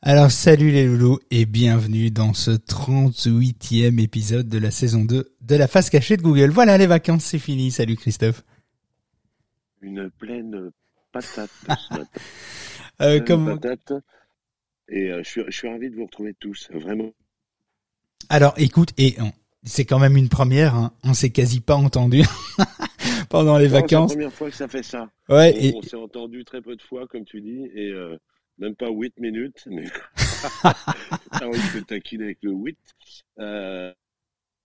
Alors salut les loulous et bienvenue dans ce 38e épisode de la saison 2 de la face cachée de Google. Voilà les vacances, c'est fini. Salut Christophe. Une pleine patate ce matin. Euh, Pleine comme... patate. Et euh, je, suis, je suis ravi de vous retrouver tous, vraiment. Alors écoute, et c'est quand même une première, hein. on s'est quasi pas entendu pendant les Non, C'est la vacances. première fois que ça fait ça. Ouais, On, et, on s'est entendu très peu de fois, comme tu dis, et euh, même pas 8 minutes, mais ah oui, je taquine avec le 8. Euh,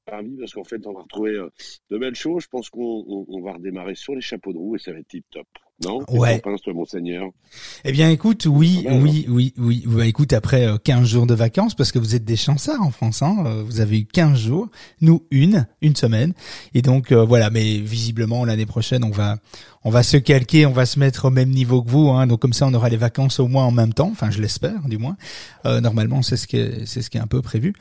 parce qu'en fait, on va retrouver euh, de belles choses. Je pense qu'on on, on va redémarrer sur les chapeaux de roue et ça va être tip top. Non Ouais. monseigneur eh bien écoute, oui, Pas mal, oui, oui, oui. Bah écoute, après euh, 15 jours de vacances, parce que vous êtes des chanceux en France, hein, euh, vous avez eu 15 jours, nous une, une semaine. Et donc euh, voilà, mais visiblement l'année prochaine, on va on va se calquer, on va se mettre au même niveau que vous, hein, donc comme ça on aura les vacances au moins en même temps, enfin je l'espère du moins. Euh, normalement c'est ce qui est, c'est ce qui est un peu prévu.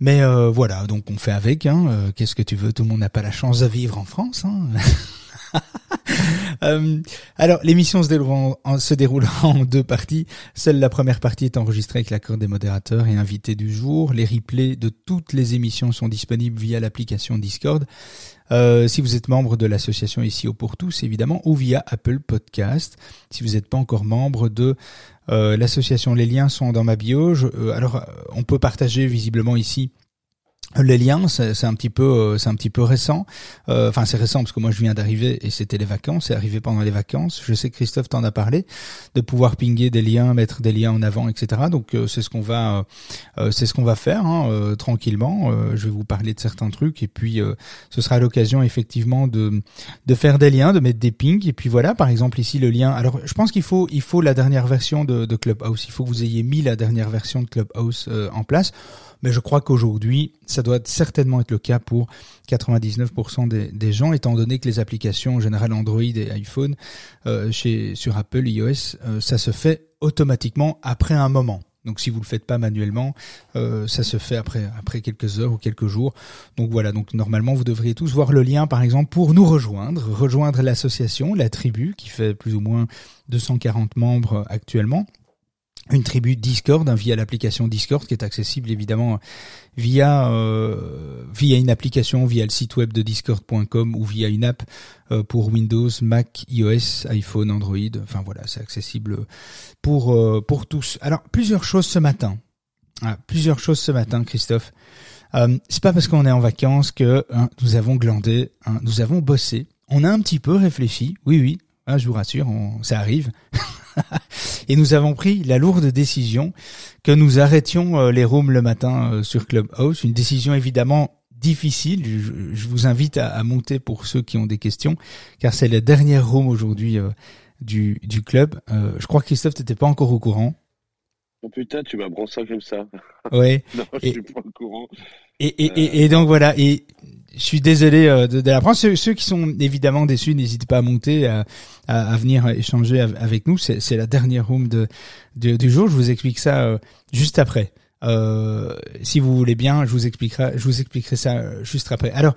Mais euh, voilà, donc on fait avec. Hein, euh, Qu'est-ce que tu veux? Tout le monde n'a pas la chance de vivre en France. Hein Euh, alors, l'émission se déroule, en, se en deux parties. Seule la première partie est enregistrée avec l'accord des modérateurs et invités du jour. Les replays de toutes les émissions sont disponibles via l'application Discord. Euh, si vous êtes membre de l'association ici au pour tous, évidemment, ou via Apple Podcast. Si vous n'êtes pas encore membre de euh, l'association, les liens sont dans ma bio. Alors, on peut partager visiblement ici les liens, c'est un petit peu, euh, c'est un petit peu récent. Euh, Enfin, c'est récent parce que moi je viens d'arriver et c'était les vacances. C'est arrivé pendant les vacances. Je sais que Christophe t'en a parlé de pouvoir pinguer des liens, mettre des liens en avant, etc. Donc euh, c'est ce qu'on va, euh, euh, c'est ce qu'on va faire hein, euh, tranquillement. Je vais vous parler de certains trucs et puis ce sera l'occasion effectivement de de faire des liens, de mettre des pings et puis voilà. Par exemple ici le lien. Alors je pense qu'il faut il faut la dernière version de, de Clubhouse. Il faut que vous ayez mis la dernière version de Clubhouse en place. Mais je crois qu'aujourd'hui, ça doit certainement être le cas pour 99% des, gens, étant donné que les applications en général Android et iPhone euh, chez sur Apple iOS, euh, ça se fait automatiquement après un moment. Donc si vous le faites pas manuellement, euh, ça se fait après après quelques heures ou quelques jours. Donc voilà, donc normalement vous devriez tous voir le lien par exemple pour nous rejoindre, rejoindre l'association, la tribu qui fait plus ou moins 240 membres actuellement une tribu Discord hein, via l'application Discord qui est accessible évidemment via euh, via une application via le site web de discord.com ou via une app euh, pour Windows, Mac, iOS, iPhone, Android. Enfin voilà, c'est accessible pour euh, pour tous. Alors plusieurs choses ce matin. Ah, plusieurs choses ce matin, Christophe. Euh, c'est pas parce qu'on est en vacances que hein, nous avons glandé, hein, nous avons bossé. On a un petit peu réfléchi. Oui, oui. hein, je vous rassure, on- ça arrive. Et nous avons pris la lourde décision que nous arrêtions euh, les rooms le matin euh, sur Clubhouse. Une décision évidemment difficile. Je, vous invite à, monter pour ceux qui ont des questions, car c'est la dernière room aujourd'hui euh, du, du club. Je crois que Christophe, t'étais pas encore au courant. Oh putain, tu m'as ça comme ça. Ouais. Non, je Et- suis pas au courant. Et, et, et, et donc voilà. Et je suis désolé euh, de, de l'apprendre. Ceux, ceux qui sont évidemment déçus, n'hésitez pas à monter, à, à, à venir échanger av- avec nous. C'est la dernière room de, de- du jour. Je vous explique ça euh, juste après. Euh, si vous voulez bien, je vous expliquerai, je vous expliquerai ça euh, juste après. Alors,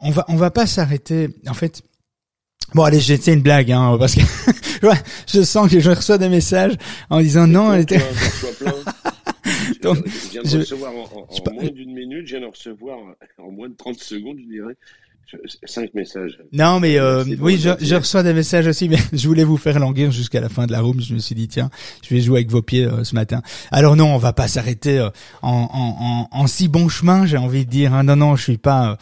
on va, on va pas s'arrêter. En fait, bon, allez, j'ai une blague, hein, parce que je sens que je reçois des messages en disant non, elle était. Plein. Donc, je viens de je- recevoir en, moins d'une minute, je viens de recevoir en moins de 30 secondes, je dirais, cinq messages. Non, mais euh, pour oui, je, je reçois des messages aussi, mais je voulais vous faire languir jusqu'à la fin de la room. Je me suis dit tiens, je vais jouer avec vos pieds euh, ce matin. Alors non, on va pas s'arrêter euh, en, en, en, en si bon chemin, j'ai envie de dire. hein. Non, non, je suis pas euh,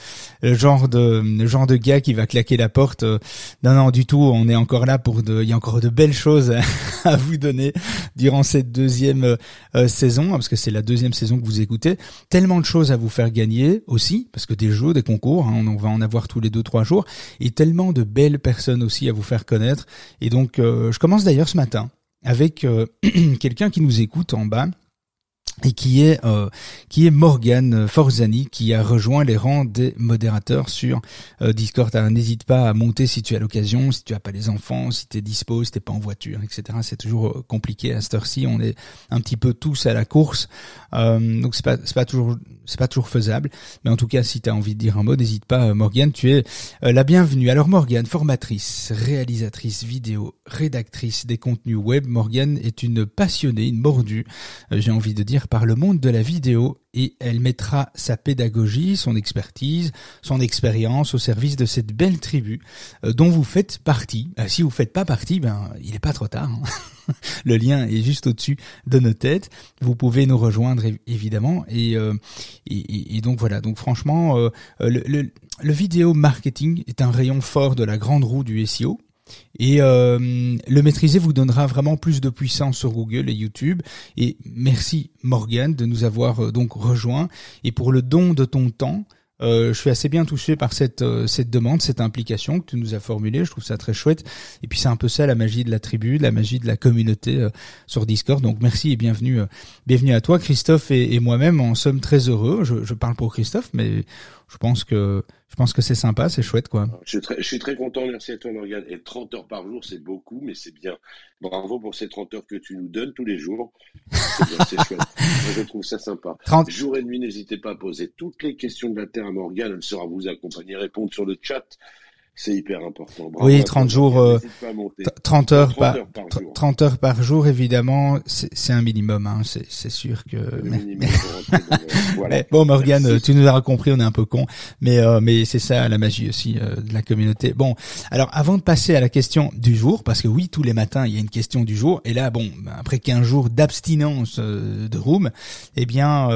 le genre de le genre de gars qui va claquer la porte. euh. non, non, du tout. On est encore là pour de, il y a encore de belles choses à vous donner durant cette deuxième euh, euh, saison, hein, parce que c'est la deuxième saison que vous écoutez. Tellement de choses à vous faire gagner aussi, parce que des jeux, des concours, hein, on va en avoir tous les deux trois jours, et tellement de belles personnes aussi à vous faire connaître. Et donc, euh, je commence d'ailleurs ce matin avec quelqu'un qui nous écoute en bas et qui est euh, qui est Morgan Forzani qui a rejoint les rangs des modérateurs sur euh, Discord. n'hésite pas à monter si tu as l'occasion, si tu as pas les enfants, si tu es dispo, si t'es pas en voiture, etc. C'est toujours euh, compliqué à cette heure-ci. On est un petit peu tous à la course, euh, donc c'est pas c'est pas toujours c'est pas toujours faisable. Mais en tout cas, si tu as envie de dire un mot, n'hésite pas, Morgan. Tu es la bienvenue. Alors Morgan, formatrice, réalisatrice vidéo, rédactrice des contenus web. Morgan est une passionnée, une mordue. J'ai envie de dire par le monde de la vidéo et elle mettra sa pédagogie, son expertise, son expérience au service de cette belle tribu euh, dont vous faites partie. Euh, si vous faites pas partie, ben il est pas trop tard. Hein. le lien est juste au-dessus de nos têtes. Vous pouvez nous rejoindre évidemment et, euh, et, donc voilà. Donc franchement, le, le, le vidéo marketing est un rayon fort de la grande roue du SEO. Et euh, le maîtriser vous donnera vraiment plus de puissance sur Google et YouTube. Et merci Morgan de nous avoir euh, donc rejoint. Et pour le don de ton temps, euh, je suis assez bien touché par cette cette demande, cette implication que tu nous as formulée. Je trouve ça très chouette. Et puis c'est un peu ça la magie de la tribu, la magie de la communauté sur Discord. Donc merci et bienvenue, bienvenue à toi, Christophe et, et moi-même. En sommes très heureux. Je, je parle pour Christophe, mais je pense que je pense que c'est sympa, c'est chouette, quoi. Je suis, très, je suis très content, merci à toi, Morgane. Et 30 heures par jour, c'est beaucoup, mais c'est bien. Bravo pour ces 30 heures que tu nous donnes tous les jours. C'est chouette. je trouve ça sympa. 30... Jour et nuit, n'hésitez pas à poser toutes les questions de la Terre à Morgane. Elle sera vous accompagner, répondre sur le chat. C'est hyper important. oui, 30 jours, 30 euh, heures, 30 par, heures par jour. 30 heures par jour, évidemment, c'est un minimum. Hein, c'est sûr que. bon, Morgane, tu nous as compris, on est un peu con, mais euh, mais c'est ça la magie aussi euh, de la communauté. Bon, alors avant de passer à la question du jour, parce que oui, tous les matins il y a une question du jour, et là, bon, après 15 jours d'abstinence de room, eh bien,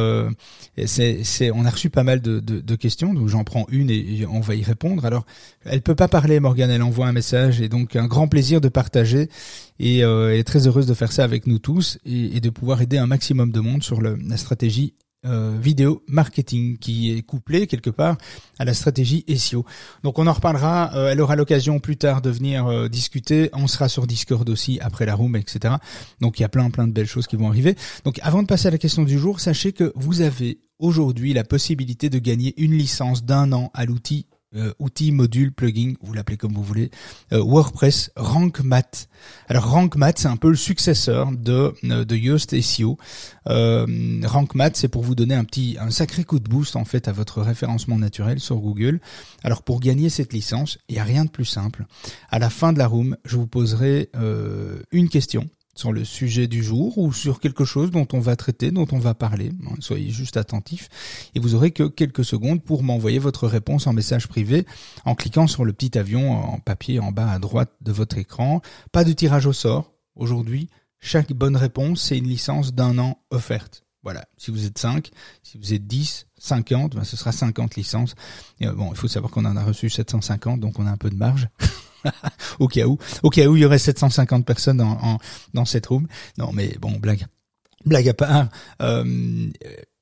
c'est on a reçu pas mal de, de, de questions, donc j'en prends une et on va y répondre. Alors, elle peut pas parler, Morgane, elle envoie un message et donc un grand plaisir de partager et euh, elle est très heureuse de faire ça avec nous tous et, de pouvoir aider un maximum de monde sur la stratégie euh, vidéo marketing qui est couplée quelque part à la stratégie SEO. Donc on en reparlera, euh, elle aura l'occasion plus tard de venir discuter, on sera sur Discord aussi après la room, etc. Donc il y a plein plein de belles choses qui vont arriver. Donc avant de passer à la question du jour, sachez que vous avez aujourd'hui la possibilité de gagner une licence d'un an à l'outil euh, outil, module, plugin, vous l'appelez comme vous voulez, euh, WordPress Rank Math. Alors Rank Math, c'est un peu le successeur de euh, de Yoast SEO. Euh, Rank c'est pour vous donner un petit, un sacré coup de boost en fait à votre référencement naturel sur Google. Alors pour gagner cette licence, il n'y a rien de plus simple. À la fin de la room, je vous poserai une question sur le sujet du jour ou sur quelque chose dont on va traiter, dont on va parler. Soyez juste attentifs et vous aurez que quelques secondes pour m'envoyer votre réponse en message privé en cliquant sur le petit avion en papier en bas à droite de votre écran. Pas de tirage au sort. Aujourd'hui, chaque bonne réponse, c'est une licence d'un an offerte. Voilà, si vous êtes 5, si vous êtes 10, 50, ben ce sera 50 licences. Et euh, bon, il faut savoir qu'on en a reçu 750, donc on a un peu de marge. au cas où, au cas où il y aurait 750 personnes en, dans cette room. Non, mais bon, blague, blague à part. Euh,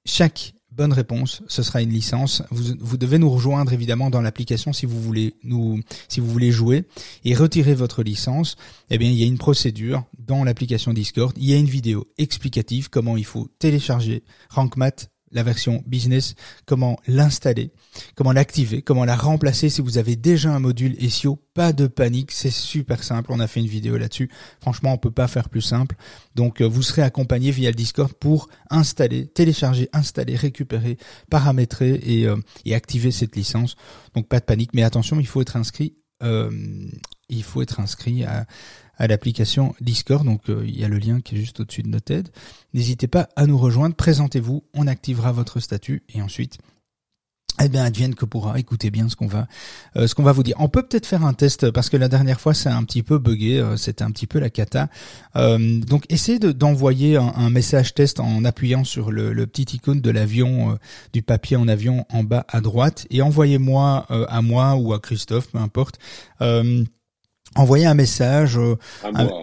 chaque bonne réponse, ce sera une licence. Vous, vous devez nous rejoindre évidemment dans l'application si vous voulez nous, si vous voulez jouer et retirer votre licence. Eh bien, il y a une procédure dans l'application Discord. Il y a une vidéo explicative comment il faut télécharger RankMath la version business, comment l'installer, comment l'activer, comment la remplacer si vous avez déjà un module SEO. Pas de panique, c'est super simple. On a fait une vidéo là-dessus. Franchement, on peut pas faire plus simple. Donc, euh, vous serez accompagné via le Discord pour installer, télécharger, installer, récupérer, paramétrer et, euh, et activer cette licence. Donc, pas de panique. Mais attention, il faut être inscrit. Euh, il faut être inscrit à, à l'application Discord. Donc euh, il y a le lien qui est juste au-dessus de notre tête. N'hésitez pas à nous rejoindre, présentez-vous, on activera votre statut et ensuite eh bien, advienne que pourra. Écoutez bien ce qu'on va, euh, ce qu'on va vous dire. On peut peut-être faire un test parce que la dernière fois, c'est un petit peu buggé. Euh, c'était un petit peu la cata. donc, essayez d'envoyer un, message test en appuyant sur le, le petit icône de l'avion, du papier en avion en bas à droite, et envoyez-moi à moi ou à Christophe, peu importe envoyer un message, euh,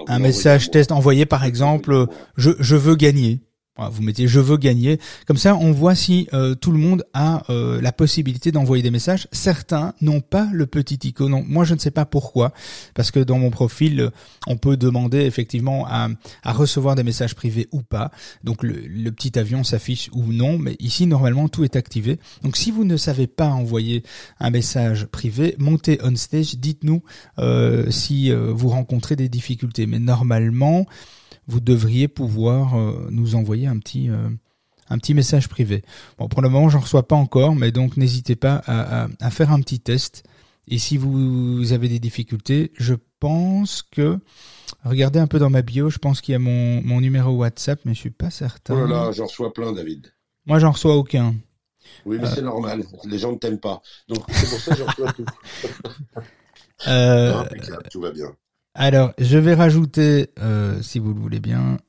un, message test, envoyer par exemple, je, je veux gagner. Vous mettez je veux gagner. Comme ça, on voit si euh, tout le monde a euh, la possibilité d'envoyer des messages. Certains n'ont pas le petit icône. Non, moi, je ne sais pas pourquoi, parce que dans mon profil, on peut demander effectivement à, recevoir des messages privés ou pas. Donc le, petit avion s'affiche ou non, mais ici normalement tout est activé. Donc si vous ne savez pas envoyer un message privé, montez on stage, dites-nous euh, si vous rencontrez des difficultés. Mais normalement vous devriez pouvoir euh, nous envoyer un petit euh, un petit message privé. Bon, pour le moment, j'en reçois pas encore, mais donc n'hésitez pas à, à, faire un petit test. Et si vous avez des difficultés, je pense que regardez un peu dans ma bio, je pense qu'il y a mon, mon numéro WhatsApp, mais je suis pas certain. Oh là là, j'en reçois plein, David. Moi, j'en reçois aucun. Oui, mais c'est normal. Les gens ne t'aiment pas. Donc, c'est pour ça que j'en reçois tout. euh, tout va bien. Alors, je vais rajouter, euh, si vous le voulez bien,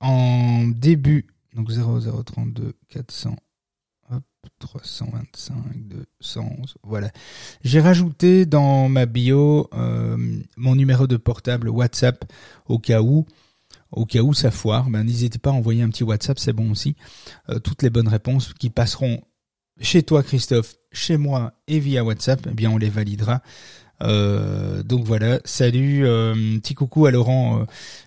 en début, donc 0032 400, hop, 325 211, voilà. J'ai rajouté dans ma bio euh, mon numéro de portable WhatsApp au cas où, au cas où ça foire. Ben, n'hésitez pas à envoyer un petit WhatsApp, c'est bon aussi. Euh, toutes les bonnes réponses qui passeront chez toi, Christophe, chez moi et via WhatsApp, eh bien, on les validera. Euh, donc voilà, salut, euh, petit coucou à Laurent, euh,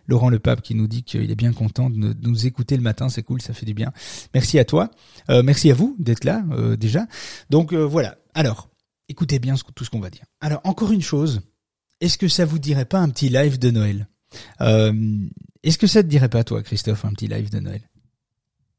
Laurent Le Pape qui nous dit qu'il est bien content de, nous écouter le matin, c'est cool, ça fait du bien. Merci à toi, merci à vous d'être là déjà. Donc voilà. Alors, écoutez bien tout ce qu'on va dire. Alors encore une chose, est-ce que ça vous dirait pas un petit live de Noël? Est-ce que ça te dirait pas toi, Christophe, un petit live de Noël?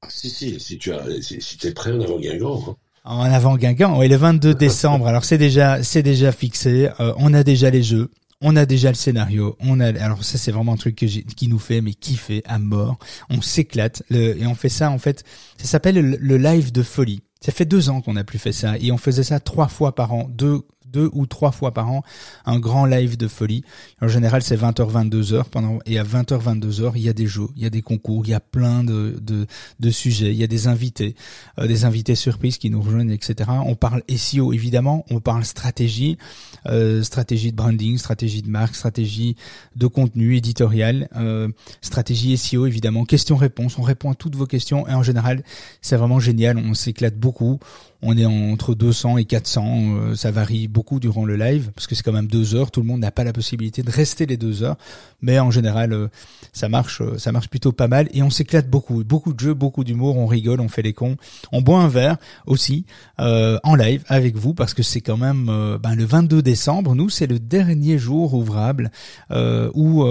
Ah, Si si, si tu as, es prêt, en avant Guingamp. Hein. En avant Guingamp, oui, le 22 décembre. Alors c'est déjà, c'est déjà fixé. Euh, on a déjà les jeux, on a déjà le scénario. On a, alors ça c'est vraiment un truc que qui nous fait mais kiffer à mort. On s'éclate et on fait ça en fait. Ça s'appelle le, le, live de folie. Ça fait deux ans qu'on n'a plus fait ça et on faisait ça trois fois par an, deux deux ou trois fois par an un grand live de folie. En général, c'est 20h, 22h pendant, et à 20h, 22h, il y a des jeux, il y a des concours, il y a plein de, de, de sujets, il y a des invités, euh, des invités surprises qui nous rejoignent, etc. On parle SEO, évidemment, on parle stratégie, euh, stratégie de branding, stratégie de marque, stratégie de contenu éditorial, euh, stratégie SEO, évidemment, questions-réponses, on répond à toutes vos questions et en général, c'est vraiment génial, on s'éclate beaucoup on est entre 200 et 400. Euh, ça varie beaucoup durant le live parce que c'est quand même deux heures. Tout le monde n'a pas la possibilité de rester les deux heures, mais en général, euh, ça marche, euh, ça marche plutôt pas mal et on s'éclate beaucoup. Beaucoup de jeux, beaucoup d'humour. On rigole, on fait les cons. On boit un verre aussi en live avec vous parce que c'est quand même ben, le 22 décembre. Nous, c'est le dernier jour ouvrable où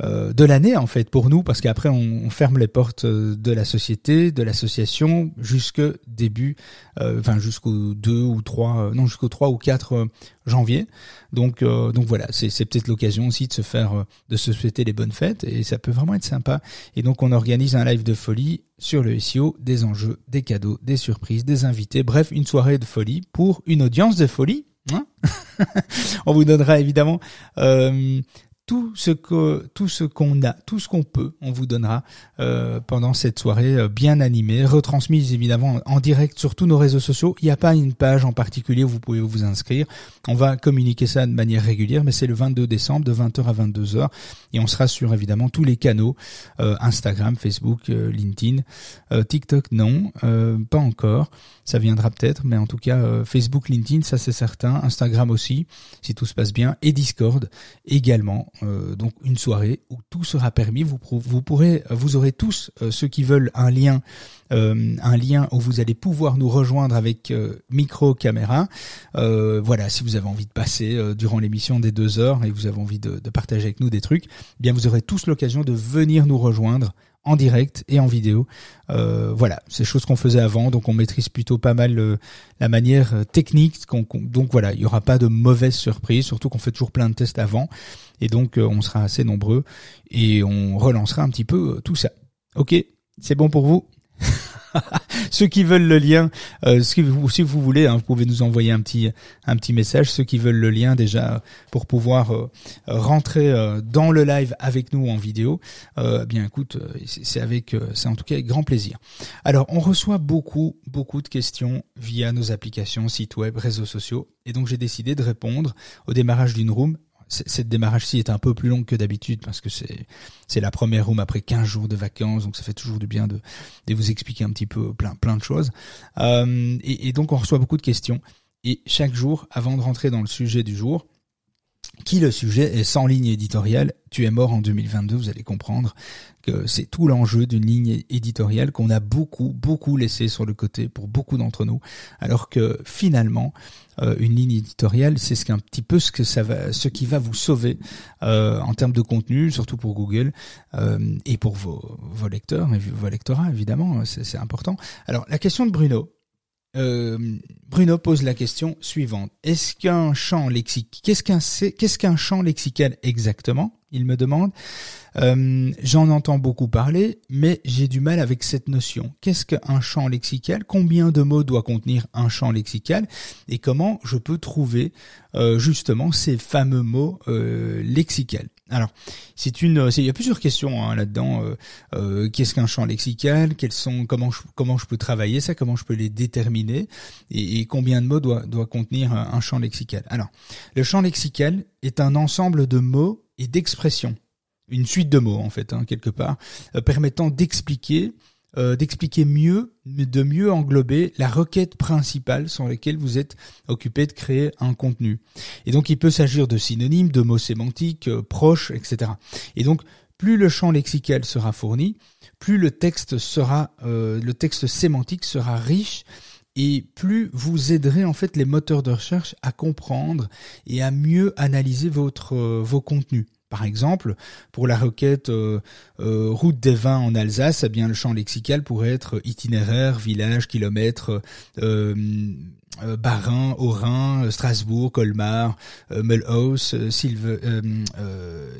euh, de l'année en fait pour nous parce qu'après on, ferme les portes euh, de la société, de l'association jusque début, euh, enfin jusqu'au 2 ou 3, non jusqu'au 3 ou 4 janvier. Donc donc voilà, c'est c'est peut-être l'occasion aussi de se faire de se souhaiter les bonnes fêtes et ça peut vraiment être sympa. Et donc on organise un live de folie sur le SEO, des enjeux, des cadeaux, des surprises, des invités, bref une soirée de folie pour une audience de folie. Hein on vous donnera évidemment euh, tout ce que tout ce qu'on a, tout ce qu'on peut, on vous donnera euh, pendant cette soirée euh, bien animée, retransmise évidemment en direct sur tous nos réseaux sociaux. Il n'y a pas une page en particulier où vous pouvez vous inscrire. On va communiquer ça de manière régulière, mais c'est le 22 décembre de 20h à 22h et on sera sur évidemment tous les canaux euh, Instagram, Facebook, LinkedIn, TikTok non, pas encore. Ça viendra peut-être, mais en tout cas Facebook, LinkedIn, ça c'est certain, Instagram aussi, si tout se passe bien, et Discord également. Euh, donc une soirée où tout sera permis. Vous, pourrez, vous aurez tous euh, ceux qui veulent un lien, euh, un lien où vous allez pouvoir nous rejoindre avec micro, caméra. voilà, si vous avez envie de passer durant l'émission des deux heures et vous avez envie de, de partager avec nous des trucs, eh bien vous aurez tous l'occasion de venir nous rejoindre en direct et en vidéo. Euh, voilà, c'est choses qu'on faisait avant, donc on maîtrise plutôt pas mal euh, la manière euh, technique. donc voilà, il y aura pas de mauvaises surprises, surtout qu'on fait toujours plein de tests avant, et donc on sera assez nombreux et on relancera un petit peu tout ça. Ok, c'est bon pour vous? Ceux qui veulent le lien, euh, si, vous, si vous voulez, hein, vous pouvez nous envoyer un petit un petit message. Ceux qui veulent le lien déjà pour pouvoir euh, rentrer euh, dans le live avec nous en vidéo, euh, bien écoute, c'est avec, c'est en tout cas avec grand plaisir. Alors, on reçoit beaucoup beaucoup de questions via nos applications, sites web, réseaux sociaux, et donc j'ai décidé de répondre au démarrage d'une room cette démarrage-ci est un peu plus longue que d'habitude parce que c'est c'est la première room après 15 jours de vacances, donc ça fait toujours du bien de, de vous expliquer un petit peu plein plein de choses. Euh, et, et donc on reçoit beaucoup de questions. Et chaque jour, avant de rentrer dans le sujet du jour, qui le sujet est sans ligne éditoriale. Tu es mort en 2022, vous allez comprendre c'est tout l'enjeu d'une ligne éditoriale qu'on a beaucoup, beaucoup laissé sur le côté pour beaucoup d'entre nous, alors que finalement, euh, une ligne éditoriale, c'est ce qu'un petit peu ce que ça va, ce qui va vous sauver euh, en termes de contenu, surtout pour Google euh, et pour vos, lecteurs et vos lectorats évidemment, c'est important. Alors la question de Bruno, Bruno pose la question suivante. Est-ce qu'un champ lexique, qu'est-ce qu'un qu'est-ce qu'un champ lexical exactement? Il me demande. Euh, j'en entends beaucoup parler, mais j'ai du mal avec cette notion. Qu'est-ce qu'un champ lexical? Combien de mots doit contenir un champ lexical? Et comment je peux trouver euh, justement ces fameux mots euh, alors, c'est une, il y a plusieurs questions hein, là-dedans. Euh, qu'est-ce qu'un champ lexical? Quels sont, comment je, comment je peux travailler ça? Comment je peux les déterminer? Et, combien de mots doit, doit contenir un, champ lexical? Alors, le champ lexical est un ensemble de mots et d'expressions, une suite de mots en fait, hein, quelque part, euh, permettant d'expliquer euh, d'expliquer mieux, de mieux englober la requête principale sur laquelle vous êtes occupé de créer un contenu. Et donc il peut s'agir de synonymes, de mots sémantiques, euh, proches, etc. Et donc plus le champ lexical sera fourni, plus le texte sera, euh, le texte sémantique sera riche et plus vous aiderez en fait les moteurs de recherche à comprendre et à mieux analyser votre vos contenus. Par exemple, pour la requête euh, euh, route des vins en Alsace, eh bien le champ lexical pourrait être itinéraire, village, kilomètre, euh, euh Barin, Orin, Strasbourg, Colmar, Mulhouse,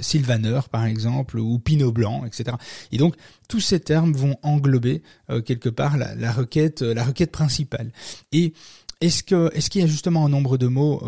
Sylvaner par exemple, ou Pinot Blanc, etc. Et donc tous ces termes vont englober quelque part la, la, requête, la requête principale. Et est-ce que est-ce qu'il y a justement un nombre de mots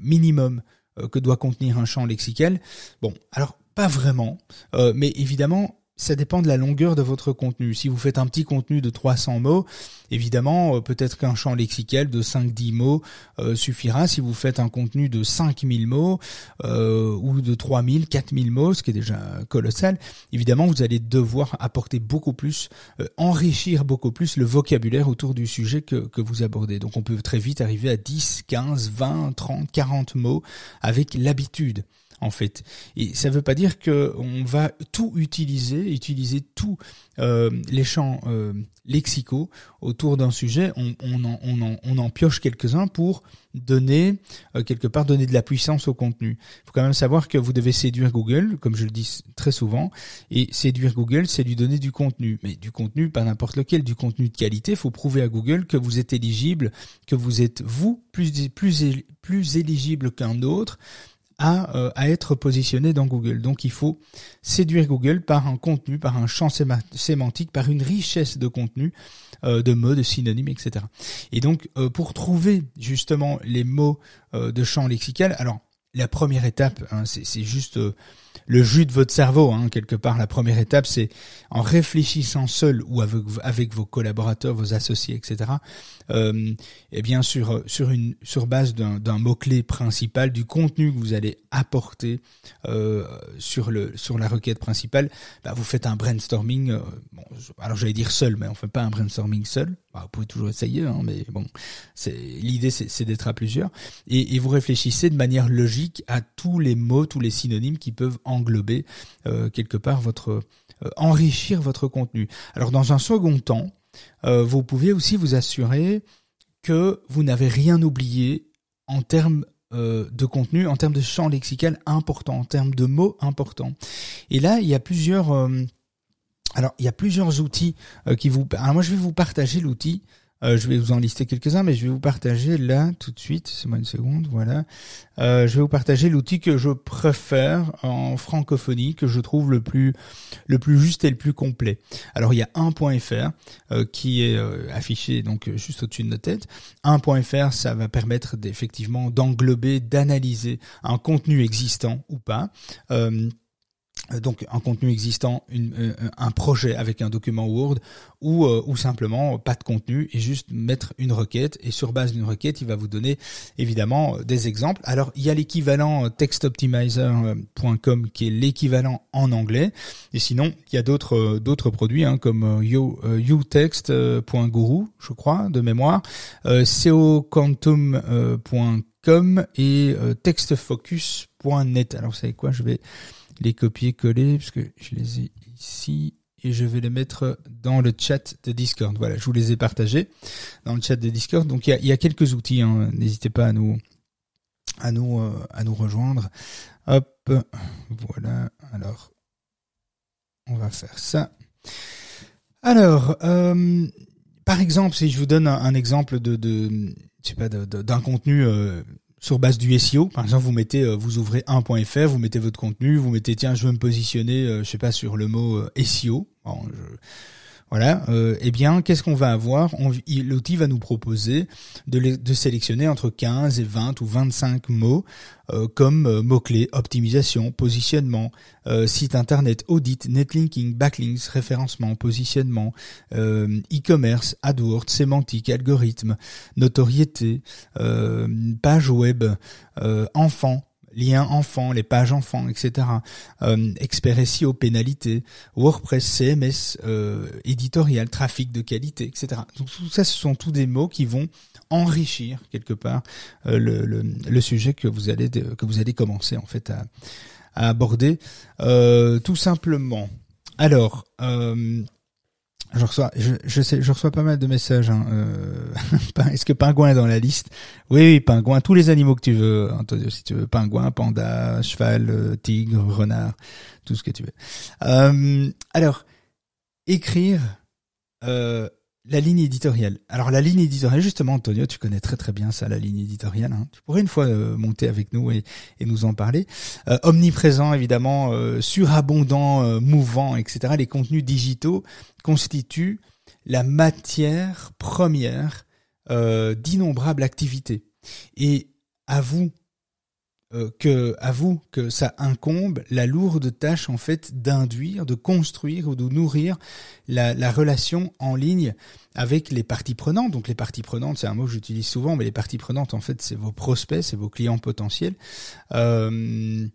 minimum euh, que doit contenir un champ lexical? Bon, alors pas vraiment, euh, mais évidemment, ça dépend de la longueur de votre contenu. Si vous faites un petit contenu de 300 mots, évidemment, euh, peut-être qu'un champ lexical de 5-10 mots euh, suffira. Si vous faites un contenu de 5000 mots euh, ou de 3000, 4000 mots, ce qui est déjà colossal, évidemment, vous allez devoir apporter beaucoup plus, enrichir beaucoup plus le vocabulaire autour du sujet que, que vous abordez. Donc on peut très vite arriver à 10, 15, 20, 30, 40 mots avec l'habitude en fait. Et ça ne veut pas dire qu'on va tout utiliser, utiliser tous euh, les champs euh, lexicaux autour d'un sujet. On, on, en, on, en, on, en, pioche quelques-uns pour donner, euh, quelque part, donner de la puissance au contenu. Il faut quand même savoir que vous devez séduire Google, comme je le dis très souvent, et séduire Google, c'est lui donner du contenu. Mais du contenu, pas n'importe lequel, du contenu de qualité. Il faut prouver à Google que vous êtes éligible, que vous êtes, vous, plus, plus, plus éligible qu'un autre, à, euh, à être positionné dans Google. Donc il faut séduire Google par un contenu, par un champ sémantique, par une richesse de contenu, euh, de mots, de synonymes, etc. Et donc euh, pour trouver justement les mots de champ lexical, alors la première étape, hein, c'est juste le jus de votre cerveau, hein, quelque part. La première étape, c'est en réfléchissant seul ou avec, vos collaborateurs, vos associés, etc. Euh, et bien sur sur une sur base d'un mot clé principal, du contenu que vous allez apporter euh, sur le sur la requête principale, bah, vous faites un brainstorming. Euh, bon, alors j'allais dire seul, mais on fait pas un brainstorming seul. Bah, vous pouvez toujours essayer, hein, mais bon, c'est l'idée, c'est d'être à plusieurs et, et vous réfléchissez de manière logique à tous les mots, tous les synonymes qui peuvent englober euh, quelque part votre euh, enrichir votre contenu. Alors dans un second temps, euh, vous pouvez aussi vous assurer que vous n'avez rien oublié en termes de contenu, en termes de champ lexical important, en termes de mots importants. Et là, il y a plusieurs il y a plusieurs outils qui vous. Alors moi, je vais vous partager l'outil euh, je vais vous en lister quelques-uns, mais je vais vous partager là tout de suite. C'est moi une seconde, voilà. Euh, je vais vous partager l'outil que je préfère en francophonie, que je trouve le plus le plus juste et le plus complet. Alors il y a un.fr euh, qui est euh, affiché donc juste au-dessus de notre tête. Un.fr, ça va permettre effectivement d'englober, d'analyser un contenu existant ou pas. Euh, donc un contenu existant, une, euh, un projet avec un document Word ou, euh, simplement pas de contenu et juste mettre une requête et sur base d'une requête il va vous donner évidemment des exemples. Alors il y a l'équivalent textoptimizer.com qui est l'équivalent en anglais et sinon il y a d'autres produits hein, comme you, utext.guru je crois de mémoire, seoquantum.com et textfocus.net. Alors vous savez quoi je vais les copier-coller, parce que je les ai ici, et je vais les mettre dans le chat de Discord. Voilà, je vous les ai partagés dans le chat de Discord. Donc il y a, quelques outils, hein. n'hésitez pas euh, à nous rejoindre. Hop, voilà. Alors, on va faire ça. Alors, euh, par exemple, si je vous donne un, exemple de, je sais d'un contenu euh, sur base du SEO. Par exemple, vous mettez, euh, vous ouvrez un.fr, vous mettez votre contenu, vous mettez tiens, je veux me positionner, euh, je sais pas, sur le mot euh, SEO. Voilà, euh, eh bien, qu'est-ce qu'on va avoir? L'outil va nous proposer de, sélectionner entre 15 et 20 ou 25 mots euh, comme euh, mots-clés, optimisation, positionnement, euh, site internet, audit, netlinking, backlinks, référencement, positionnement, e-commerce, AdWords, sémantique, algorithme, notoriété, page web, enfant, liens enfants, les pages enfants, etc. Euh, Expert SEO, pénalité, WordPress, CMS, euh, éditorial, trafic de qualité, etc. Donc tout ça, ce sont tous des mots qui vont enrichir quelque part euh, le, sujet que vous allez que vous allez commencer en fait à, aborder euh, tout simplement. Alors, je reçois, je, je, sais, je reçois pas mal de messages. Hein. Euh, est-ce que pingouin est dans la liste? Oui, oui, pingouin. Tous les animaux que tu veux, Antonio, si tu veux. Pingouin, panda, cheval, euh, tigre, renard, tout ce que tu veux. Euh, alors, écrire euh, la ligne éditoriale. Alors la ligne éditoriale, justement, Antonio, tu connais très très bien ça, la ligne éditoriale. Hein. Tu pourrais une fois euh, monter avec nous et, et nous en parler. Euh, omniprésent, évidemment, euh, surabondant, mouvant, etc. Les contenus digitaux constituent la matière première d'innombrables activités. Et à vous euh, que à vous que ça incombe la lourde tâche en fait d'induire, de construire ou de nourrir la, la, relation en ligne avec les parties prenantes. Donc les parties prenantes, c'est un mot que j'utilise souvent, mais les parties prenantes en fait c'est vos prospects, c'est vos clients potentiels. Euh,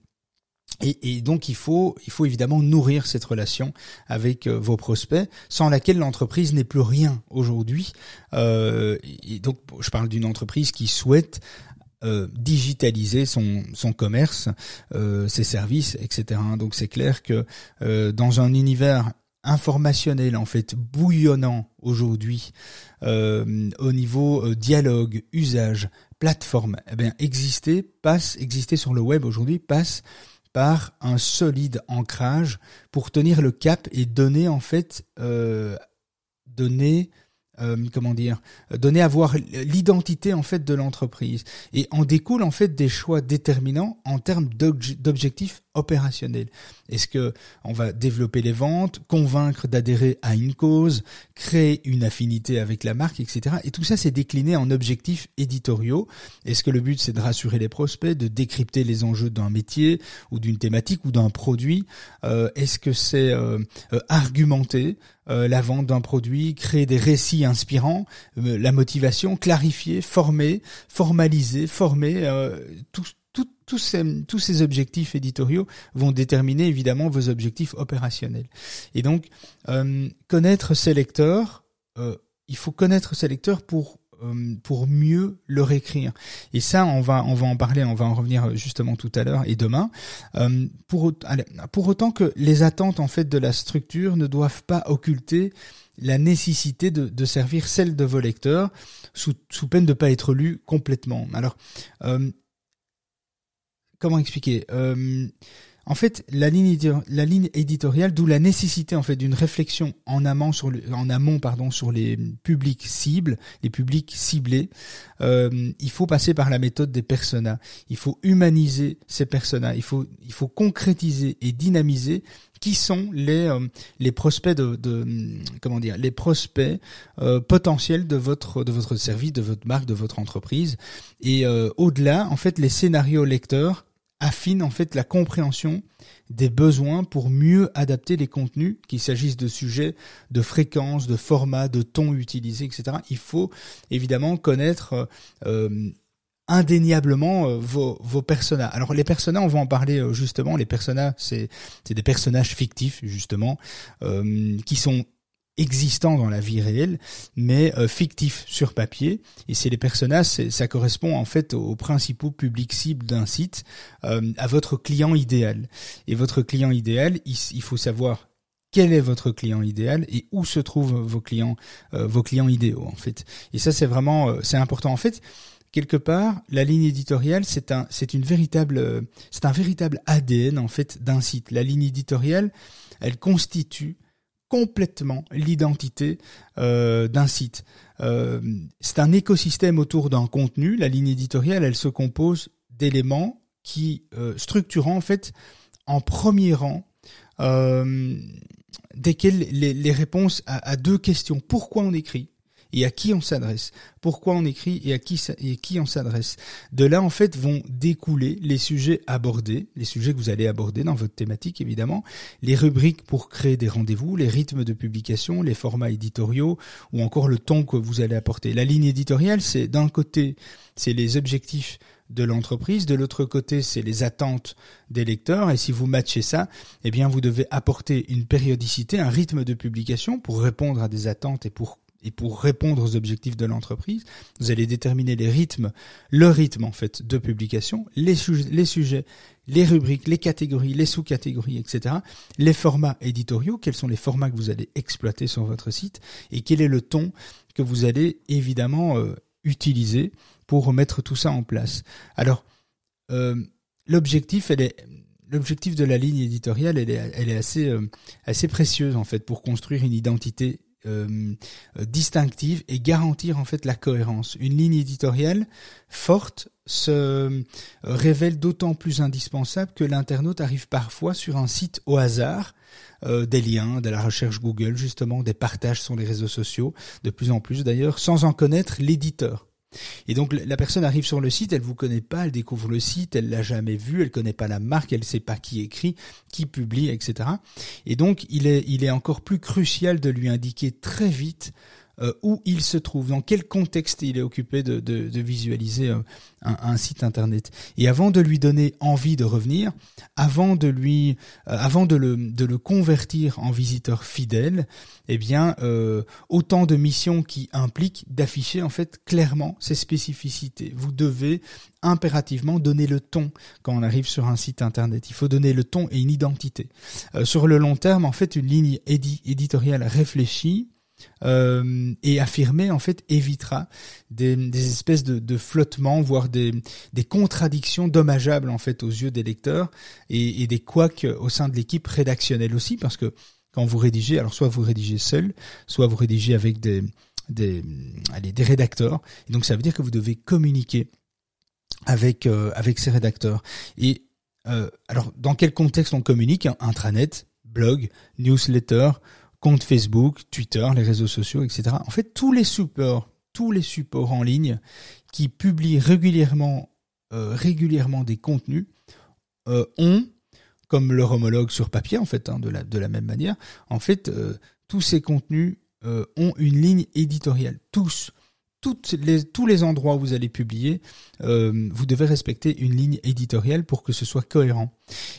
et, donc il faut, il faut évidemment nourrir cette relation avec euh, vos prospects, sans laquelle l'entreprise n'est plus rien aujourd'hui. Et donc je parle d'une entreprise qui souhaite euh, digitaliser son, son commerce, euh, ses services, etc. Donc c'est clair que euh, dans un univers informationnel en fait bouillonnant aujourd'hui au niveau dialogue, usage, plateforme, eh bien exister passe exister sur le web aujourd'hui passe par un solide ancrage pour tenir le cap et donner en fait donner euh, comment dire, donner à voir l'identité en fait de l'entreprise. Et en découle en fait des choix déterminants en termes d'objectifs opérationnels. Est-ce que on va développer les ventes, convaincre d'adhérer à une cause, créer une affinité avec la marque, etc. Et tout ça c'est décliné en objectifs éditoriaux. Est-ce que le but c'est de rassurer les prospects, de décrypter les enjeux d'un métier ou d'une thématique ou d'un produit? Euh, Est-ce que c'est euh, argumenter euh, la vente d'un produit, créer des récits inspirants, euh, la motivation, clarifier, former, formaliser, former, euh, tous ces, objectifs éditoriaux vont déterminer évidemment vos objectifs opérationnels. Et donc, connaître ces lecteurs, il faut connaître ces lecteurs pour euh, pour mieux leur écrire. Et ça, on va, on va en parler, on va en revenir justement tout à l'heure et demain. Euh, pour, autant que les attentes en fait de la structure ne doivent pas occulter la nécessité de, servir celle de vos lecteurs sous, peine de pas être lu complètement. Alors, euh, comment expliquer en fait, la ligne, éditoriale, d'où la nécessité en fait d'une réflexion en amont sur les publics cibles, les publics ciblés. Euh, il faut passer par la méthode des personas. Il faut humaniser ces personas. Il faut il faut concrétiser et dynamiser qui sont les euh, les prospects de, comment dire les prospects euh, potentiels de votre de votre service, de votre marque, de votre entreprise. Et euh, au-delà, en fait, les scénarios lecteurs affine en fait la compréhension des besoins pour mieux adapter les contenus, qu'il s'agisse de sujets, de fréquences, de formats, de tons utilisés, etc. Il faut évidemment connaître euh, indéniablement euh, vos, vos personas. Alors les personas, on va en parler euh, justement. Les personas, c'est des personnages fictifs justement qui sont existants dans la vie réelle, mais euh, fictifs sur papier. Et c'est les personnages, ça correspond en fait aux principaux publics cibles d'un site, euh, à votre client idéal. Et votre client idéal, il, faut savoir quel est votre client idéal et où se trouvent vos clients, euh, vos clients idéaux en fait. Et ça c'est vraiment, c'est important en fait. Quelque part, la ligne éditoriale, c'est un, c'est une véritable, c'est un véritable ADN en fait d'un site. La ligne éditoriale, elle constitue complètement l'identité euh, d'un site. Euh, c'est un écosystème autour d'un contenu. La ligne éditoriale, elle se compose d'éléments qui euh, structurant en fait en premier rang desquels les, réponses à, deux questions. Pourquoi on écrit? Et à qui on s'adresse, pourquoi on écrit et à qui, et qui on s'adresse. De là, en fait, vont découler les sujets abordés, les sujets que vous allez aborder dans votre thématique, évidemment, les rubriques pour créer des rendez-vous, les rythmes de publication, les formats éditoriaux ou encore le ton que vous allez apporter. La ligne éditoriale, c'est d'un côté, c'est les objectifs de l'entreprise. De l'autre côté, c'est les attentes des lecteurs. Et si vous matchez ça, eh bien, vous devez apporter une périodicité, un rythme de publication pour répondre à des attentes et pour et pour répondre aux objectifs de l'entreprise, vous allez déterminer les rythmes, le rythme en fait de publication, les, sujets, les rubriques, les catégories, les sous-catégories, etc. Les formats éditoriaux, quels sont les formats que vous allez exploiter sur votre site et quel est le ton que vous allez évidemment euh, utiliser pour mettre tout ça en place. Alors, euh, l'objectif, elle est l'objectif de la ligne éditoriale, elle est, elle est assez, euh, assez précieuse en fait pour construire une identité euh, distinctive et garantir en fait la cohérence. Une ligne éditoriale forte se euh, révèle d'autant plus indispensable que l'internaute arrive parfois sur un site au hasard, euh, des liens, de la recherche Google justement, des partages sur les réseaux sociaux, de plus en plus d'ailleurs, sans en connaître l'éditeur. Et donc la personne arrive sur le site, elle vous connaît pas, elle découvre le site, elle l'a jamais vu, elle connaît pas la marque, elle sait pas qui écrit, qui publie, etc. Et donc il est, il est encore plus crucial de lui indiquer très vite euh, où il se trouve, dans quel contexte il est occupé de, visualiser euh, un, site internet. Et avant de lui donner envie de revenir, avant de lui, euh, avant de le convertir en visiteur fidèle, eh bien, autant de missions qui impliquent d'afficher en fait clairement ses spécificités. Vous devez impérativement donner le ton quand on arrive sur un site internet. Il faut donner le ton et une identité. sur le long terme, en fait, une ligne éditoriale réfléchie euh, et affirmer en fait évitera des, espèces de, flottements, voire des, contradictions dommageables en fait aux yeux des lecteurs et, des couacs au sein de l'équipe rédactionnelle aussi, parce que quand vous rédigez, alors soit vous rédigez seul, soit vous rédigez avec des des, allez, des rédacteurs. Et donc ça veut dire que vous devez communiquer avec euh, ces rédacteurs. Et euh, alors dans quel contexte on communique? Intranet, blog, newsletter, compte Facebook, Twitter, les réseaux sociaux, etc. En fait, tous les supports, tous les supports en ligne qui publient régulièrement, euh, régulièrement des contenus euh, ont, comme leur homologue sur papier, en fait, hein, de, la, de la même manière, en fait, euh, tous ces contenus ont une ligne éditoriale. Tous. Toutes les, tous les endroits où vous allez publier, vous devez respecter une ligne éditoriale pour que ce soit cohérent.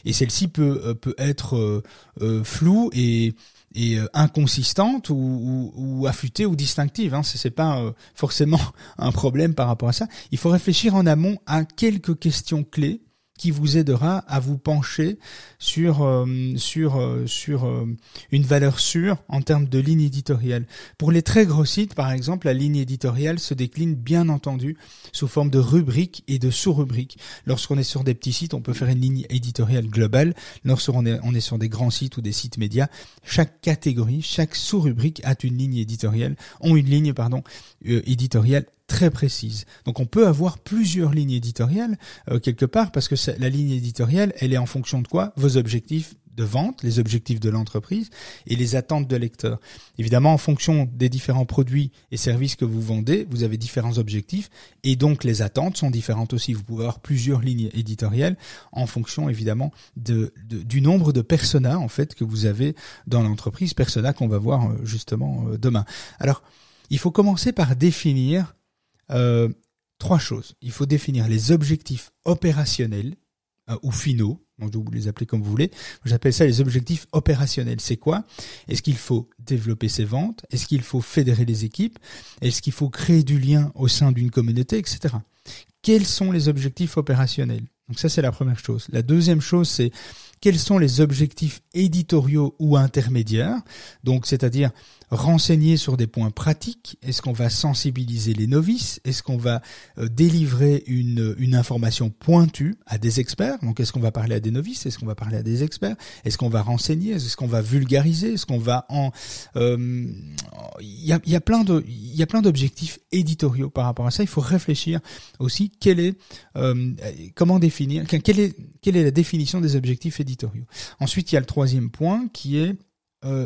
Et celle-ci peut, peut être floue et, et euh, inconsistante ou, ou, ou, affûtée ou distinctive. Hein. C'est pas euh, forcément un problème par rapport à ça. Il faut réfléchir en amont à quelques questions clés qui vous aidera à vous pencher sur euh, sur euh, sur euh, une valeur sûre en termes de ligne éditoriale. Pour les très gros sites, par exemple, la ligne éditoriale se décline bien entendu sous forme de rubriques et de sous-rubriques. Lorsqu'on est sur des petits sites, on peut faire une ligne éditoriale globale. Lorsqu'on est on est sur des grands sites ou des sites médias, chaque catégorie, chaque sous-rubrique a une ligne éditoriale, ont une ligne pardon éditoriale très précise. Donc on peut avoir plusieurs lignes éditoriales euh, quelque part parce que la ligne éditoriale, elle est en fonction de quoi? Vos objectifs de vente, les objectifs de l'entreprise et les attentes de lecteurs. Évidemment, en fonction des différents produits et services que vous vendez, vous avez différents objectifs et donc les attentes sont différentes aussi. Vous pouvez avoir plusieurs lignes éditoriales en fonction évidemment de, du nombre de personas en fait que vous avez dans l'entreprise, personas qu'on va voir euh, justement euh, demain. Alors, il faut commencer par définir euh, trois choses. Il faut définir les objectifs opérationnels euh, ou finaux, donc vous les appelez comme vous voulez. J'appelle ça les objectifs opérationnels. C'est quoi? Est-ce qu'il faut développer ses ventes? Est-ce qu'il faut fédérer les équipes? Est-ce qu'il faut créer du lien au sein d'une communauté, etc. Quels sont les objectifs opérationnels? Donc ça, c'est la première chose. La deuxième chose, c'est quels sont les objectifs éditoriaux ou intermédiaires, donc c'est-à-dire renseigner sur des points pratiques. Est-ce qu'on va sensibiliser les novices? Est-ce qu'on va euh, délivrer une, une information pointue à des experts? Donc est-ce qu'on va parler à des novices? Est-ce qu'on va parler à des experts? Est-ce qu'on va renseigner? Est-ce qu'on va vulgariser? Est-ce qu'on va en euh, il y, a, plein d'objectifs éditoriaux par rapport à ça. Il faut réfléchir aussi quel est euh, comment définir quelle est quelle est la définition des objectifs éditoriaux. Ensuite, il y a le troisième point qui est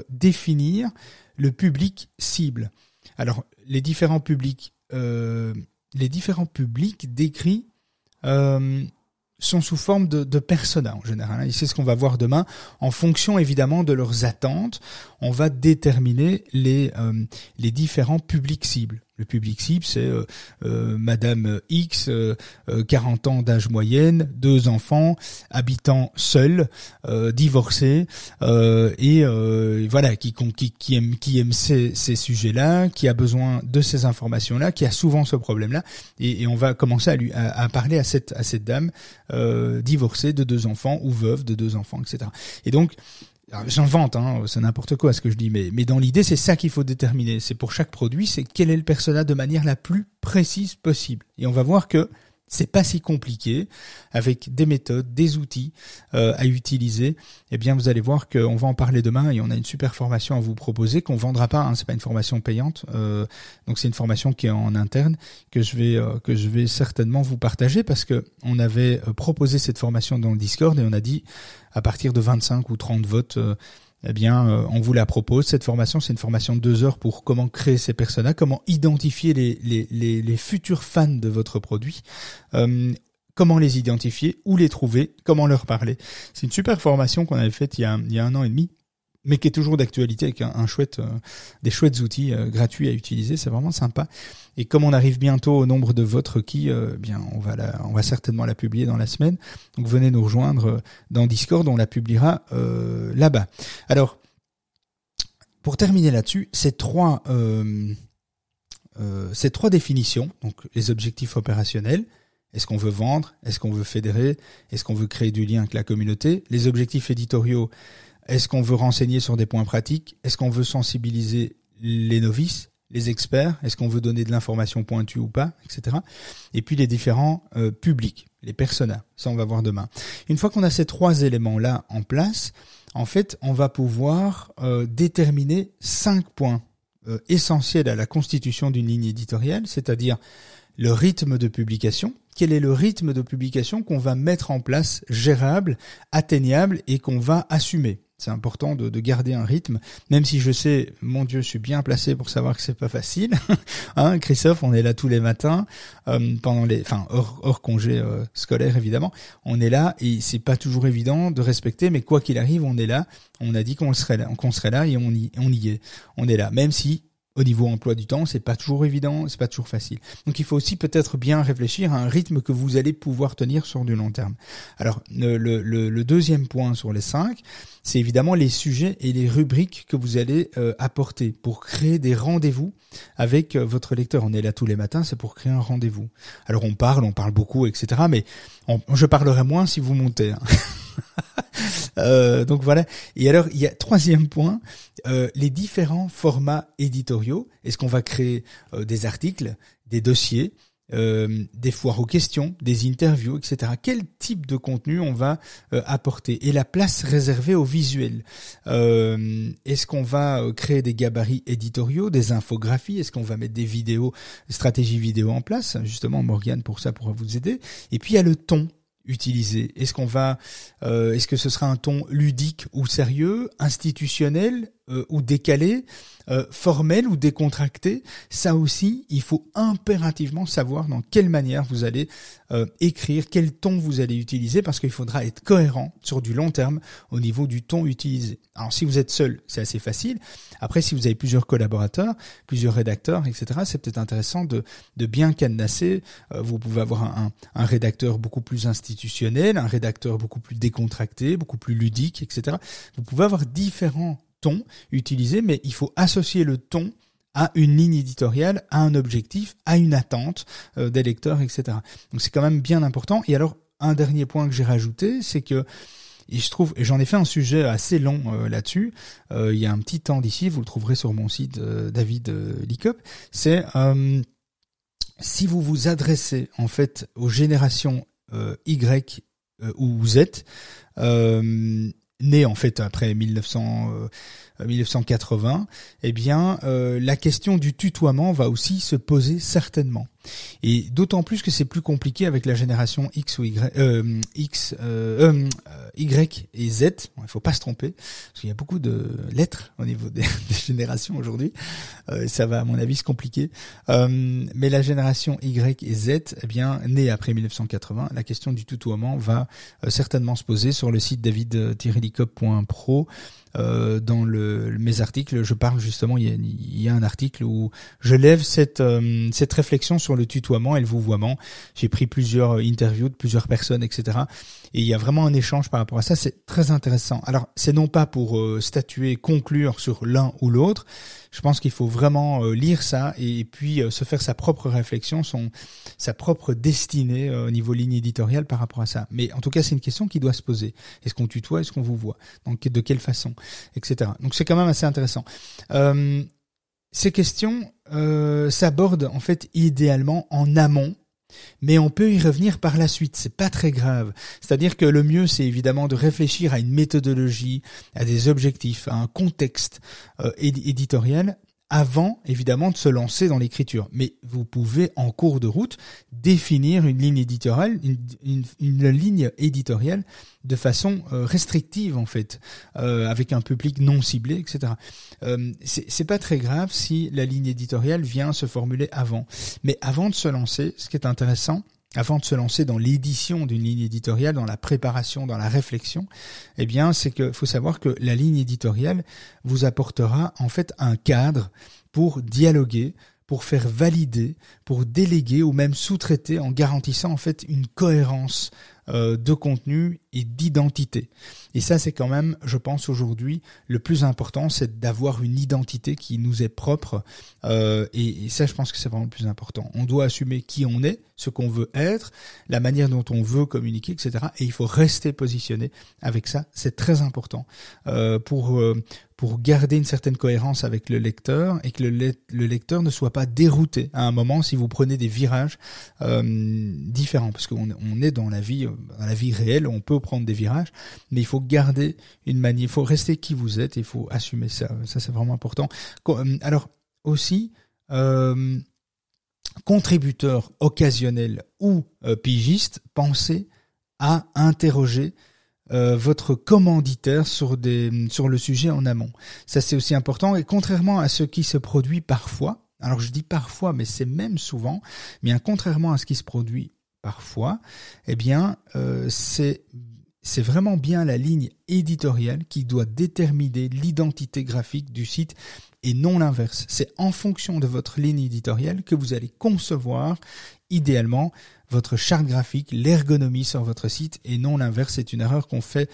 définir le public cible. Alors, les différents publics, euh, les différents publics décrits euh, sont sous forme de, de en général. Et c'est ce qu'on va voir demain. En fonction évidemment de leurs attentes, on va déterminer les, euh, les différents publics cibles. Le public cible, c'est euh, euh, Madame X, 40 ans d'âge moyenne, deux enfants, habitant seul, divorcé, et voilà, qui, qui, qui aime, qui aime ces, ces sujets-là, qui a besoin de ces informations-là, qui a souvent ce problème-là, et, et, on va commencer à lui à, à, parler à cette à cette dame divorcée de deux enfants ou veuve de deux enfants, etc. Et donc J'invente, hein, c'est n'importe quoi ce que je dis, mais, mais dans l'idée, c'est ça qu'il faut déterminer. C'est pour chaque produit, c'est quel est le persona de manière la plus précise possible. Et on va voir que c'est pas si compliqué avec des méthodes, des outils euh, à utiliser. Eh bien, vous allez voir qu'on va en parler demain et on a une super formation à vous proposer qu'on vendra pas. Hein, c'est pas une formation payante, euh, donc c'est une formation qui est en interne que je vais euh, que je vais certainement vous partager parce que on avait proposé cette formation dans le Discord et on a dit à partir de 25 ou 30 votes eh bien, euh, on vous la propose. Cette formation, c'est une formation de deux heures pour comment créer ces personas, comment identifier les, les, les, futurs fans de votre produit, euh, comment les identifier, où les trouver, comment leur parler. C'est une super formation qu'on avait faite il y a, il y a un an et demi mais qui est toujours d'actualité avec un, chouette, euh, des chouettes outils euh, gratuits à utiliser. C'est vraiment sympa. Et comme on arrive bientôt au nombre de votes requis, euh, eh bien on va la, on va certainement la publier dans la semaine. Donc venez nous rejoindre dans Discord, on la publiera là-bas. Alors pour terminer là-dessus, ces trois ces trois définitions, donc les objectifs opérationnels, est-ce qu'on veut vendre Est-ce qu'on veut fédérer Est-ce qu'on veut créer du lien avec la communauté Les objectifs éditoriaux, est-ce qu'on veut renseigner sur des points pratiques? Est-ce qu'on veut sensibiliser les novices, les experts? Est-ce qu'on veut donner de l'information pointue ou pas, etc. Et puis les différents euh, publics, les personas. Ça, on va voir demain. Une fois qu'on a ces trois éléments-là en place, en fait, on va pouvoir euh, déterminer cinq points euh, essentiels à la constitution d'une ligne éditoriale, c'est-à-dire le rythme de publication, quel est le rythme de publication qu'on va mettre en place, gérable, atteignable et qu'on va assumer? C'est important de, garder un rythme, même si je sais, mon Dieu, je suis bien placé pour savoir que c'est pas facile. hein, Christophe, on est là tous les matins, euh, pendant les, enfin hors, congé euh, scolaire évidemment, on est là et c'est pas toujours évident de respecter, mais quoi qu'il arrive, on est là. On a dit qu'on serait là, qu'on serait là et on y, on y est. On est là, même si au niveau emploi du temps, c'est pas toujours évident, c'est pas toujours facile. Donc il faut aussi peut-être bien réfléchir à un rythme que vous allez pouvoir tenir sur du long terme. Alors le, le, le deuxième point sur les cinq, c'est évidemment les sujets et les rubriques que vous allez euh, apporter pour créer des rendez-vous avec euh, votre lecteur. On est là tous les matins, c'est pour créer un rendez-vous. Alors on parle, on parle beaucoup, etc. Mais je parlerai moins si vous montez. Hein. Euh, donc voilà. Et alors, il y a troisième point, les différents formats éditoriaux. Est-ce qu'on va créer des articles, des dossiers, des foires aux questions, des interviews, etc. Quel type de contenu on va apporter Et la place réservée au visuel? Est-ce qu'on va créer des gabarits éditoriaux, des infographies? Est-ce qu'on va mettre des vidéos, stratégies vidéo en place? Justement, Morgane pour ça pourra vous aider. Et puis il y a le ton utiliser Est-ce qu'on va, euh, est-ce que ce sera un ton ludique ou sérieux, institutionnel euh, ou décalé, euh, formel ou décontracté Ça aussi, il faut impérativement savoir dans quelle manière vous allez écrire, quel ton vous allez utiliser, parce qu'il faudra être cohérent sur du long terme au niveau du ton utilisé. Alors si vous êtes seul, c'est assez facile. Après, si vous avez plusieurs collaborateurs, plusieurs rédacteurs, etc., c'est peut-être intéressant de, de bien cadenasser. vous pouvez avoir un, un rédacteur beaucoup plus institutionnel, un rédacteur beaucoup plus décontracté, beaucoup plus ludique, etc. Vous pouvez avoir différents tons utilisés, mais il faut associer le ton à une ligne éditoriale, à un objectif, à une attente euh, des lecteurs, etc. Donc c'est quand même bien important. Et alors, un dernier point que j'ai rajouté, c'est que et je trouve, et j'en ai fait un sujet assez long euh, là-dessus. Euh, il y a un petit temps d'ici, vous le trouverez sur mon site David Licop. C'est si vous vous adressez en fait aux générations y ou Z, né en fait après 1900, 1980, eh bien la question du tutoiement va aussi se poser certainement. Et d'autant plus que c'est plus compliqué avec la génération X ou Y, euh, X, euh, euh, Y et Z. Il faut pas se tromper, parce qu'il y a beaucoup de lettres au niveau des, générations aujourd'hui. Euh, ça va, à mon avis, se compliquer. Euh, mais la génération Y et Z, eh bien, née après 1980, la question du tutoiement va euh, certainement se poser sur le site david-licop.pro. Euh, dans le, mes articles, je parle justement, il y, a, un article où je lève cette, euh, cette réflexion sur le tutoiement et le vouvoiement. J'ai pris plusieurs interviews de plusieurs personnes, etc. Et il y a vraiment un échange par rapport à ça. C'est très intéressant. Alors, c'est non pas pour euh, statuer, conclure sur l'un ou l'autre. Je pense qu'il faut vraiment lire ça et, puis se faire sa propre réflexion, son, sa propre destinée au niveau ligne éditoriale par rapport à ça. Mais en tout cas, c'est une question qui doit se poser. Est-ce qu'on tutoie Est-ce qu'on vous voit? Donc, de quelle façon? Etc. Donc c'est quand même assez intéressant. Euh, ces questions euh, s'abordent en fait idéalement en amont mais on peut y revenir par la suite, c'est pas très grave. C'est-à-dire que le mieux, c'est évidemment de réfléchir à une méthodologie, à des objectifs, à un contexte euh, éditorial avant évidemment de se lancer dans l'écriture. Mais vous pouvez en cours de route définir une ligne éditoriale, une, ligne éditoriale de façon euh, restrictive en fait, euh, avec un public non ciblé, etc. Euh, c'est pas très grave si la ligne éditoriale vient se formuler avant. Mais avant de se lancer, ce qui est intéressant, avant de se lancer dans l'édition d'une ligne éditoriale, dans la préparation, dans la réflexion, eh bien, c'est qu'il faut savoir que la ligne éditoriale vous apportera en fait un cadre pour dialoguer, pour faire valider, pour déléguer ou même sous-traiter en garantissant en fait une cohérence euh, de contenu et d'identité. Et ça, c'est quand même, je pense aujourd'hui, le plus important, c'est d'avoir une identité qui nous est propre. Euh, et, ça, je pense que c'est vraiment le plus important. On doit assumer qui on est, ce qu'on veut être, la manière dont on veut communiquer, etc. Et il faut rester positionné avec ça. C'est très important euh, pour pour garder une certaine cohérence avec le lecteur et que le, le, lecteur ne soit pas dérouté à un moment si vous prenez des virages euh, différents parce qu'on on est dans la vie la vie réelle on peut prendre des virages mais il faut garder une manière il faut rester qui vous êtes il faut assumer ça. Ça c'est vraiment important. Euh, alors aussi euh, contributeur occasionnel ou euh, pigiste pensez à interroger euh, votre commanditaire sur des sur le sujet en amont. Ça c'est aussi important. Et contrairement à ce qui se produit parfois, alors je dis parfois mais c'est même souvent, mais contrairement à ce qui se produit parfois, eh bien euh, c'est c'est vraiment bien la ligne éditoriale qui doit déterminer l'identité graphique du site et non l'inverse. C'est en fonction de votre ligne éditoriale que vous allez concevoir idéalement votre charte graphique, l'ergonomie sur votre site et non l'inverse. C'est une erreur qu'on fait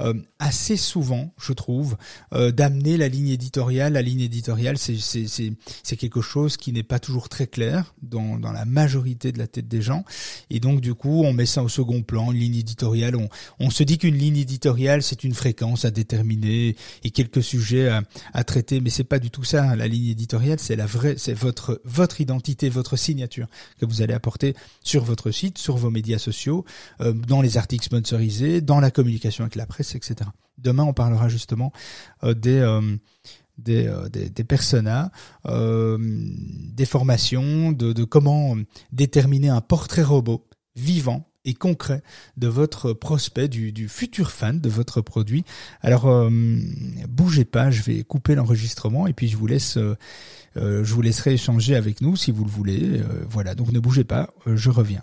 euh, assez souvent, je trouve, euh, d'amener la ligne éditoriale. La ligne éditoriale, c'est quelque chose qui n'est pas toujours très clair dans, dans la majorité de la tête des gens. Et donc, du coup, on met ça au second plan, une ligne éditoriale. On, on se dit qu'une ligne éditoriale, c'est une fréquence à déterminer et quelques sujets à, à traiter, mais c'est pas du tout ça. La ligne éditoriale, c'est la vraie, c'est votre votre identité, votre signature que vous allez apporter sur votre site, sur vos médias sociaux, euh, dans les articles sponsorisés, dans la communication avec la presse, Demain, on parlera justement euh, des euh, des, des, des personas, des formations, de, comment déterminer un portrait robot vivant et concret de votre prospect, du, futur fan de votre produit. Alors, euh, bougez pas, je vais couper l'enregistrement et puis je vous laisse, euh, euh, je vous laisserai échanger avec nous si vous le voulez. voilà, donc ne bougez pas, je reviens.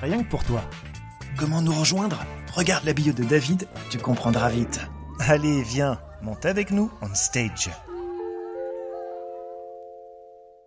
rien que pour toi. Comment nous rejoindre? Regarde la bio de David, tu comprendras vite. Allez, viens, monte avec nous on stage.